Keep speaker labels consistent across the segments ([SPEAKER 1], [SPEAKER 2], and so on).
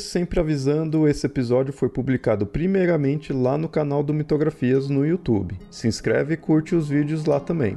[SPEAKER 1] Sempre avisando, esse episódio foi publicado primeiramente lá no canal do Mitografias no YouTube. Se inscreve e curte os vídeos lá também.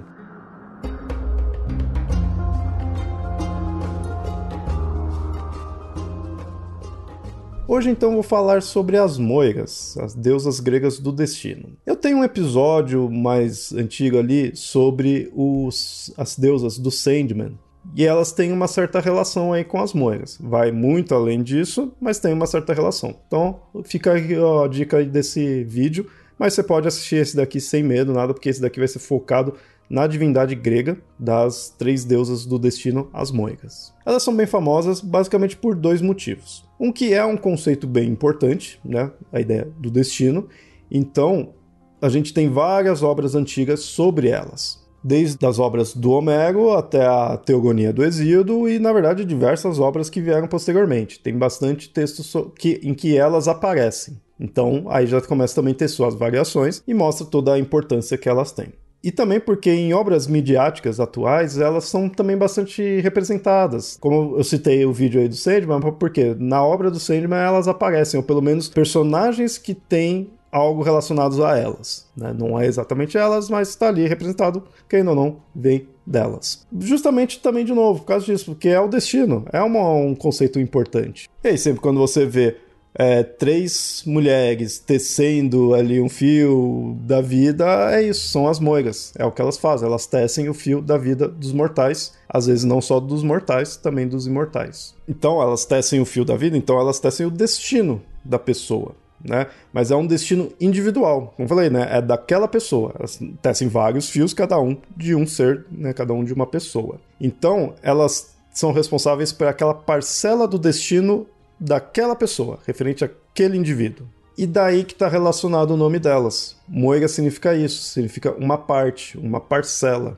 [SPEAKER 1] Hoje então vou falar sobre as Moiras, as deusas gregas do destino. Eu tenho um episódio mais antigo ali sobre os, as deusas do Sandman, e elas têm uma certa relação aí com as moedas. Vai muito além disso, mas tem uma certa relação. Então, fica a dica desse vídeo, mas você pode assistir esse daqui sem medo, nada, porque esse daqui vai ser focado na divindade grega das três deusas do destino, as moegas. Elas são bem famosas basicamente por dois motivos. Um que é um conceito bem importante, né, a ideia do destino. Então, a gente tem várias obras antigas sobre elas desde as obras do Homero até a Teogonia do Exíodo e, na verdade, diversas obras que vieram posteriormente. Tem bastante texto que, em que elas aparecem. Então, aí já começa também a ter suas variações e mostra toda a importância que elas têm. E também porque em obras midiáticas atuais elas são também bastante representadas. Como eu citei o vídeo aí do Sandman, porque na obra do Sandman elas aparecem, ou pelo menos personagens que têm algo relacionado a elas. Né? Não é exatamente elas, mas está ali representado, quem ou não, vem delas. Justamente também, de novo, por causa disso, porque é o destino, é uma, um conceito importante. E aí, sempre quando você vê é, três mulheres tecendo ali um fio da vida, é isso, são as moiras. É o que elas fazem, elas tecem o fio da vida dos mortais, às vezes não só dos mortais, também dos imortais. Então elas tecem o fio da vida, então elas tecem o destino da pessoa né? Mas é um destino individual, como falei, né? É daquela pessoa. Elas tecem vários fios, cada um de um ser, né? Cada um de uma pessoa. Então, elas são responsáveis por aquela parcela do destino daquela pessoa, referente àquele indivíduo. E daí que está relacionado o nome delas. Moira significa isso, significa uma parte, uma parcela,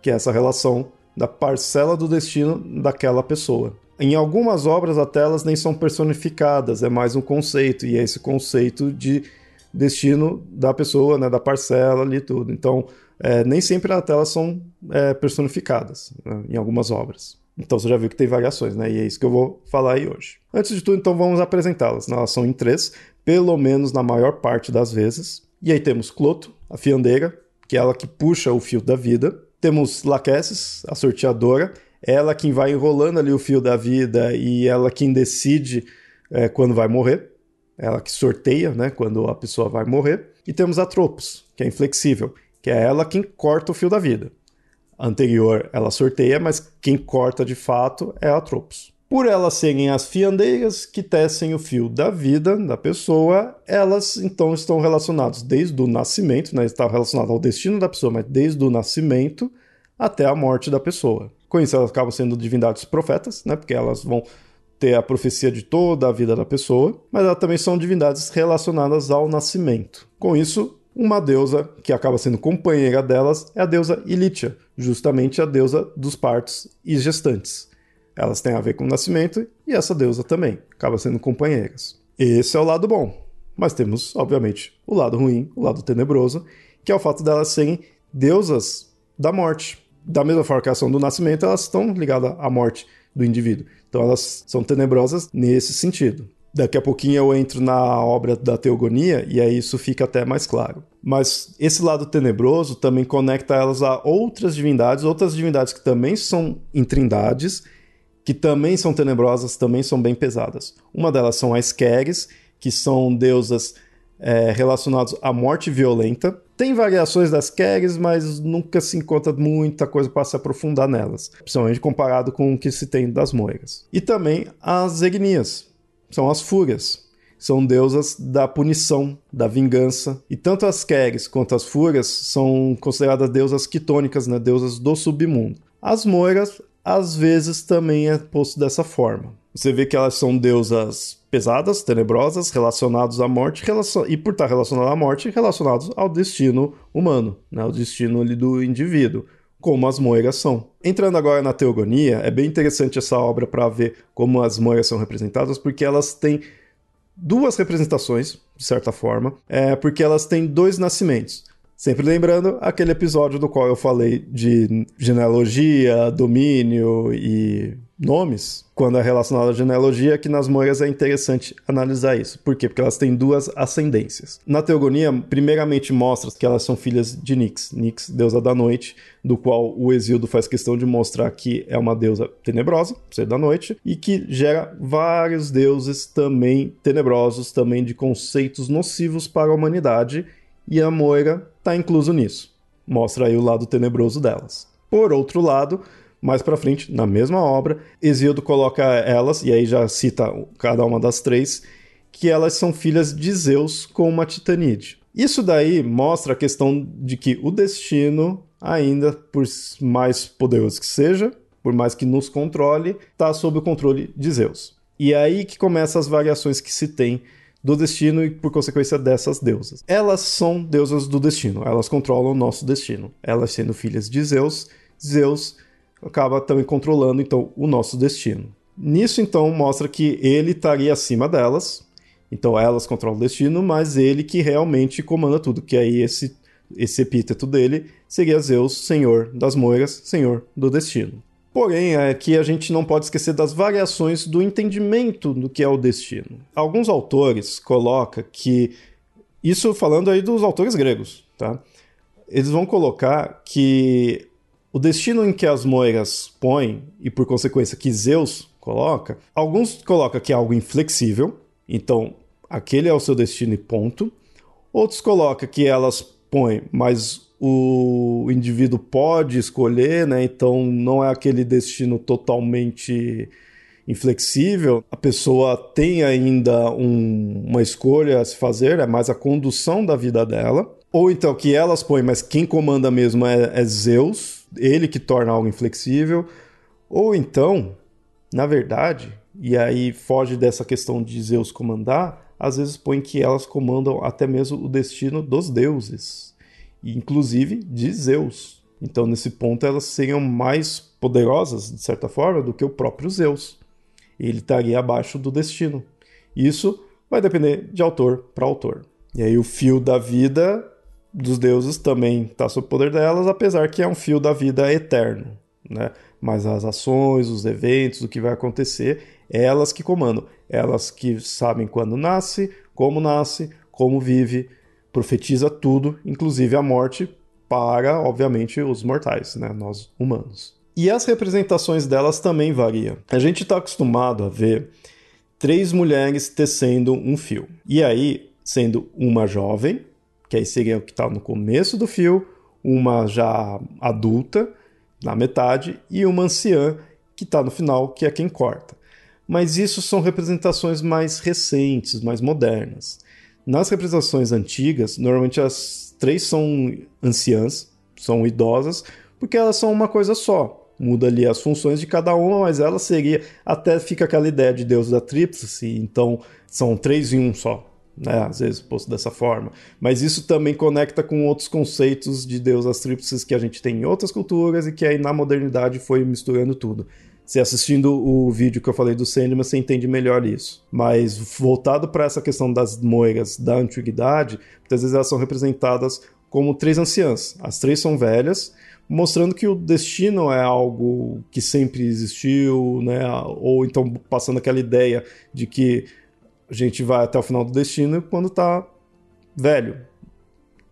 [SPEAKER 1] que é essa relação da parcela do destino daquela pessoa. Em algumas obras até elas nem são personificadas, é mais um conceito, e é esse conceito de destino da pessoa, né, da parcela ali tudo. Então, é, nem sempre até elas são é, personificadas né, em algumas obras. Então você já viu que tem variações, né? E é isso que eu vou falar aí hoje. Antes de tudo, então vamos apresentá-las. Elas são em três, pelo menos na maior parte das vezes. E aí temos Cloto, a fiandeira, que é ela que puxa o fio da vida. Temos Laquesis, a sorteadora, ela quem vai enrolando ali o fio da vida e ela quem decide é, quando vai morrer, ela que sorteia, né, quando a pessoa vai morrer. E temos a Tropos, que é inflexível, que é ela quem corta o fio da vida. A anterior ela sorteia, mas quem corta de fato é a Tropos. Por elas serem as fiandeiras que tecem o fio da vida da pessoa, elas então estão relacionadas desde o nascimento, né, está relacionado ao destino da pessoa, mas desde o nascimento até a morte da pessoa. Com isso, elas acabam sendo divindades profetas, né? Porque elas vão ter a profecia de toda a vida da pessoa, mas elas também são divindades relacionadas ao nascimento. Com isso, uma deusa que acaba sendo companheira delas é a deusa Ilítia, justamente a deusa dos partos e gestantes. Elas têm a ver com o nascimento e essa deusa também acaba sendo companheiras. Esse é o lado bom. Mas temos, obviamente, o lado ruim, o lado tenebroso, que é o fato delas serem deusas da morte da mesma forma que a ação do nascimento, elas estão ligadas à morte do indivíduo. Então elas são tenebrosas nesse sentido. Daqui a pouquinho eu entro na obra da teogonia e aí isso fica até mais claro. Mas esse lado tenebroso também conecta elas a outras divindades, outras divindades que também são em trindades, que também são tenebrosas, também são bem pesadas. Uma delas são as Keres, que são deusas é, relacionadas à morte violenta. Tem variações das Keres, mas nunca se encontra muita coisa para se aprofundar nelas, principalmente comparado com o que se tem das Moiras. E também as Egnias, são as Fúrias. São deusas da punição, da vingança. E tanto as Keres quanto as Fúrias são consideradas deusas quitônicas, né? deusas do submundo. As Moiras, às vezes, também é posto dessa forma. Você vê que elas são deusas pesadas, tenebrosas, relacionados à morte, relacion... e por estar relacionados à morte, relacionados ao destino humano, né? o destino do indivíduo, como as moiras são. Entrando agora na teogonia, é bem interessante essa obra para ver como as moiras são representadas, porque elas têm duas representações, de certa forma, é porque elas têm dois nascimentos. Sempre lembrando aquele episódio do qual eu falei de genealogia, domínio e nomes, quando é relacionado à genealogia, que nas moiras é interessante analisar isso. Por quê? Porque elas têm duas ascendências. Na teogonia, primeiramente mostra que elas são filhas de Nix, Nix, deusa da noite, do qual o Exildo faz questão de mostrar que é uma deusa tenebrosa, ser da noite, e que gera vários deuses também tenebrosos, também de conceitos nocivos para a humanidade, e a Moira está incluso nisso. Mostra aí o lado tenebroso delas. Por outro lado, mais para frente, na mesma obra, Exildo coloca elas, e aí já cita cada uma das três, que elas são filhas de Zeus com uma titanide. Isso daí mostra a questão de que o destino, ainda por mais poderoso que seja, por mais que nos controle, está sob o controle de Zeus. E é aí que começam as variações que se tem do destino e por consequência dessas deusas. Elas são deusas do destino, elas controlam o nosso destino. Elas sendo filhas de Zeus, Zeus acaba também controlando então o nosso destino. Nisso então mostra que ele estaria acima delas. Então elas controlam o destino, mas ele que realmente comanda tudo, que aí esse esse epíteto dele seria Zeus, senhor das moiras, senhor do destino. Porém, é a gente não pode esquecer das variações do entendimento do que é o destino. Alguns autores colocam que, isso falando aí dos autores gregos, tá? Eles vão colocar que o destino em que as moiras põem, e por consequência que Zeus coloca, alguns colocam que é algo inflexível, então aquele é o seu destino e ponto. Outros colocam que elas põem, mas o indivíduo pode escolher, né? Então não é aquele destino totalmente inflexível. A pessoa tem ainda um, uma escolha a se fazer, é mais a condução da vida dela. Ou então que elas põem, mas quem comanda mesmo é, é Zeus, ele que torna algo inflexível. Ou então, na verdade, e aí foge dessa questão de Zeus comandar, às vezes põe que elas comandam até mesmo o destino dos deuses inclusive de Zeus. Então, nesse ponto, elas seriam mais poderosas, de certa forma, do que o próprio Zeus. Ele estaria abaixo do destino. Isso vai depender de autor para autor. E aí, o fio da vida dos deuses também está sob o poder delas, apesar que é um fio da vida eterno. Né? Mas as ações, os eventos, o que vai acontecer, é elas que comandam. Elas que sabem quando nasce, como nasce, como vive, profetiza tudo, inclusive a morte, para, obviamente, os mortais, né? nós humanos. E as representações delas também variam. A gente está acostumado a ver três mulheres tecendo um fio. E aí, sendo uma jovem, que aí seria o que está no começo do fio, uma já adulta, na metade, e uma anciã, que está no final, que é quem corta. Mas isso são representações mais recentes, mais modernas. Nas representações antigas, normalmente as três são anciãs, são idosas, porque elas são uma coisa só. Muda ali as funções de cada uma, mas ela seria. Até fica aquela ideia de Deus da tríplice, então são três em um só. Né, às vezes posto dessa forma. Mas isso também conecta com outros conceitos de Deus das tríplices que a gente tem em outras culturas e que aí na modernidade foi misturando tudo. Você assistindo o vídeo que eu falei do Sandman, você entende melhor isso. Mas voltado para essa questão das moiras da antiguidade, muitas vezes elas são representadas como três anciãs. As três são velhas, mostrando que o destino é algo que sempre existiu, né? Ou então passando aquela ideia de que a gente vai até o final do destino quando está velho.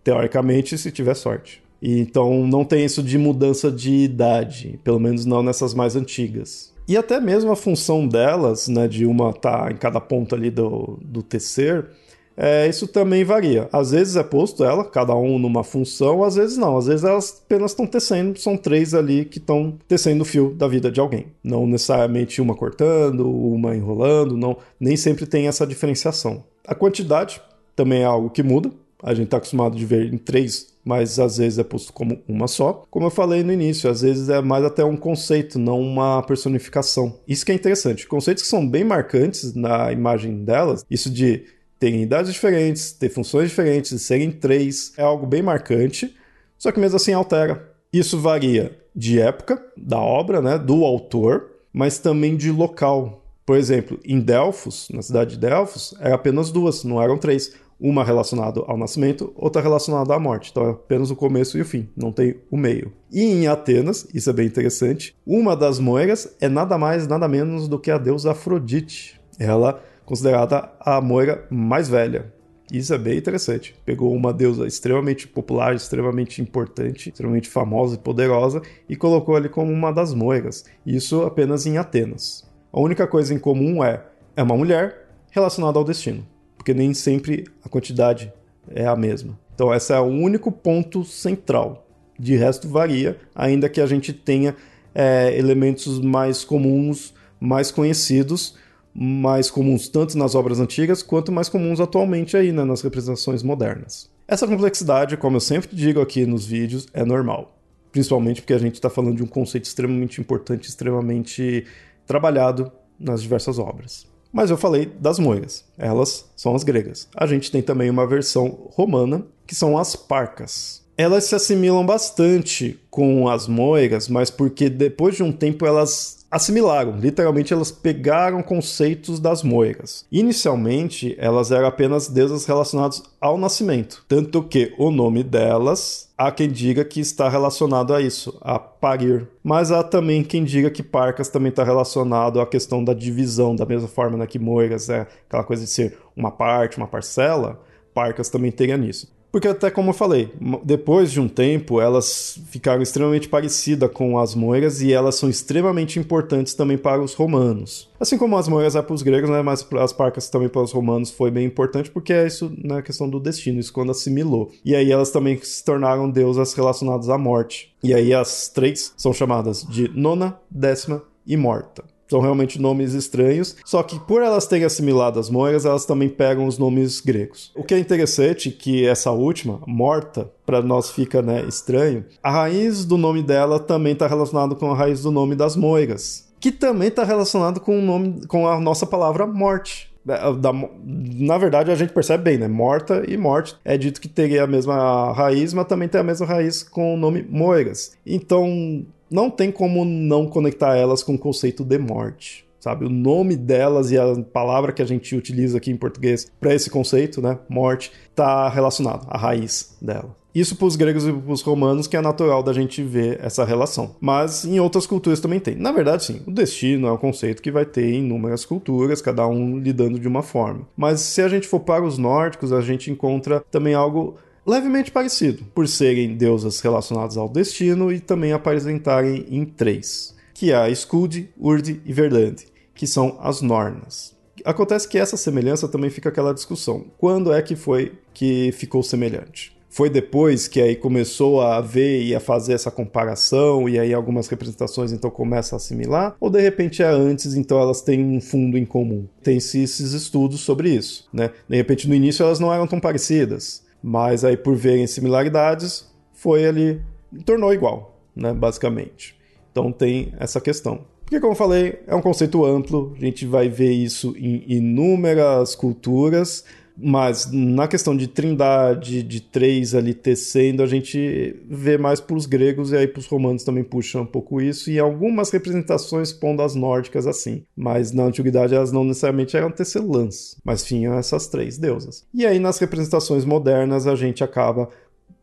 [SPEAKER 1] Teoricamente, se tiver sorte. E então não tem isso de mudança de idade, pelo menos não nessas mais antigas. E até mesmo a função delas, né, de uma tá em cada ponta ali do, do tecer, é, isso também varia. Às vezes é posto ela, cada um numa função, às vezes não. Às vezes elas apenas estão tecendo, são três ali que estão tecendo o fio da vida de alguém. Não necessariamente uma cortando, uma enrolando, não, nem sempre tem essa diferenciação. A quantidade também é algo que muda. A gente está acostumado de ver em três mas às vezes é posto como uma só. Como eu falei no início, às vezes é mais até um conceito, não uma personificação. Isso que é interessante. Conceitos que são bem marcantes na imagem delas, isso de terem idades diferentes, ter funções diferentes, serem três, é algo bem marcante, só que mesmo assim altera. Isso varia de época da obra, né, do autor, mas também de local. Por exemplo, em Delfos, na cidade de Delfos, era apenas duas, não eram três. Uma relacionada ao nascimento, outra relacionada à morte. Então é apenas o começo e o fim, não tem o meio. E em Atenas, isso é bem interessante, uma das moiras é nada mais, nada menos do que a deusa Afrodite. Ela considerada a moira mais velha. Isso é bem interessante. Pegou uma deusa extremamente popular, extremamente importante, extremamente famosa e poderosa e colocou ali como uma das moiras. Isso apenas em Atenas. A única coisa em comum é é uma mulher relacionada ao destino, porque nem sempre a quantidade é a mesma. Então esse é o único ponto central. De resto varia, ainda que a gente tenha é, elementos mais comuns, mais conhecidos, mais comuns tanto nas obras antigas quanto mais comuns atualmente aí né, nas representações modernas. Essa complexidade, como eu sempre digo aqui nos vídeos, é normal. Principalmente porque a gente está falando de um conceito extremamente importante, extremamente trabalhado nas diversas obras. Mas eu falei das moiras, elas são as gregas. A gente tem também uma versão romana, que são as parcas. Elas se assimilam bastante com as moiras, mas porque depois de um tempo elas assimilaram, literalmente elas pegaram conceitos das moiras. Inicialmente, elas eram apenas deusas relacionadas ao nascimento, tanto que o nome delas há quem diga que está relacionado a isso, a parir. Mas há também quem diga que Parcas também está relacionado à questão da divisão, da mesma forma né, que Moiras é aquela coisa de ser uma parte, uma parcela, Parcas também teria nisso. Porque até como eu falei, depois de um tempo elas ficaram extremamente parecidas com as moiras e elas são extremamente importantes também para os romanos. Assim como as moiras é para os gregos, né, mas as parcas também para os romanos foi bem importante porque é isso na né, questão do destino, isso quando assimilou. E aí elas também se tornaram deusas relacionadas à morte. E aí as três são chamadas de nona, décima e morta são realmente nomes estranhos, só que por elas terem assimilado as moiras, elas também pegam os nomes gregos. O que é interessante é que essa última, Morta, para nós fica né, estranho, a raiz do nome dela também está relacionado com a raiz do nome das moiras, que também está relacionado com o nome, com a nossa palavra morte. Da, da, na verdade, a gente percebe bem, né? Morta e morte. É dito que teria a mesma raiz, mas também tem a mesma raiz com o nome Moiras. Então, não tem como não conectar elas com o conceito de morte. Sabe, o nome delas e a palavra que a gente utiliza aqui em português para esse conceito, né, morte, está relacionado à raiz dela. Isso para os gregos e para os romanos que é natural da gente ver essa relação. Mas em outras culturas também tem. Na verdade, sim, o destino é um conceito que vai ter em inúmeras culturas, cada um lidando de uma forma. Mas se a gente for para os nórdicos, a gente encontra também algo levemente parecido, por serem deusas relacionadas ao destino e também apresentarem em três, que é a Skuld, Urd e Verdande, que são as Nornas. Acontece que essa semelhança também fica aquela discussão. Quando é que foi que ficou semelhante? Foi depois que aí começou a ver e a fazer essa comparação e aí algumas representações então começam a assimilar? Ou de repente é antes, então elas têm um fundo em comum? Tem-se esses estudos sobre isso, né? De repente no início elas não eram tão parecidas, mas aí, por verem similaridades, foi ali, tornou igual, né, basicamente. Então tem essa questão. Porque, como eu falei, é um conceito amplo, a gente vai ver isso em inúmeras culturas, mas na questão de trindade, de três ali tecendo, a gente vê mais para os gregos e aí para os romanos também puxam um pouco isso, e algumas representações pondo as nórdicas assim. Mas na antiguidade elas não necessariamente eram tecelãs, mas tinham essas três deusas. E aí nas representações modernas a gente acaba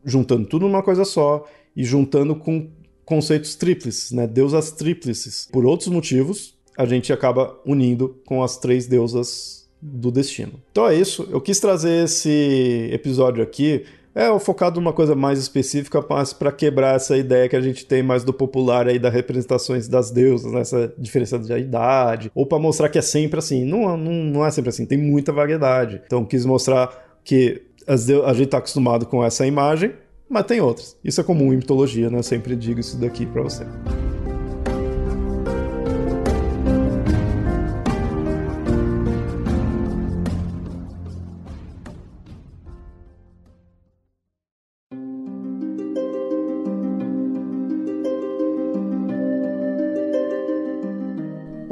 [SPEAKER 1] juntando tudo numa coisa só e juntando com conceitos tríplices, né? Deusas tríplices. Por outros motivos, a gente acaba unindo com as três deusas do destino. Então é isso, eu quis trazer esse episódio aqui é focado numa coisa mais específica, mas para quebrar essa ideia que a gente tem mais do popular aí das representações das deusas, nessa né? diferença de idade, ou para mostrar que é sempre assim. Não, não, não é sempre assim, tem muita variedade. Então quis mostrar que a gente está acostumado com essa imagem, mas tem outras. Isso é comum em mitologia, né? Eu sempre digo isso daqui para você.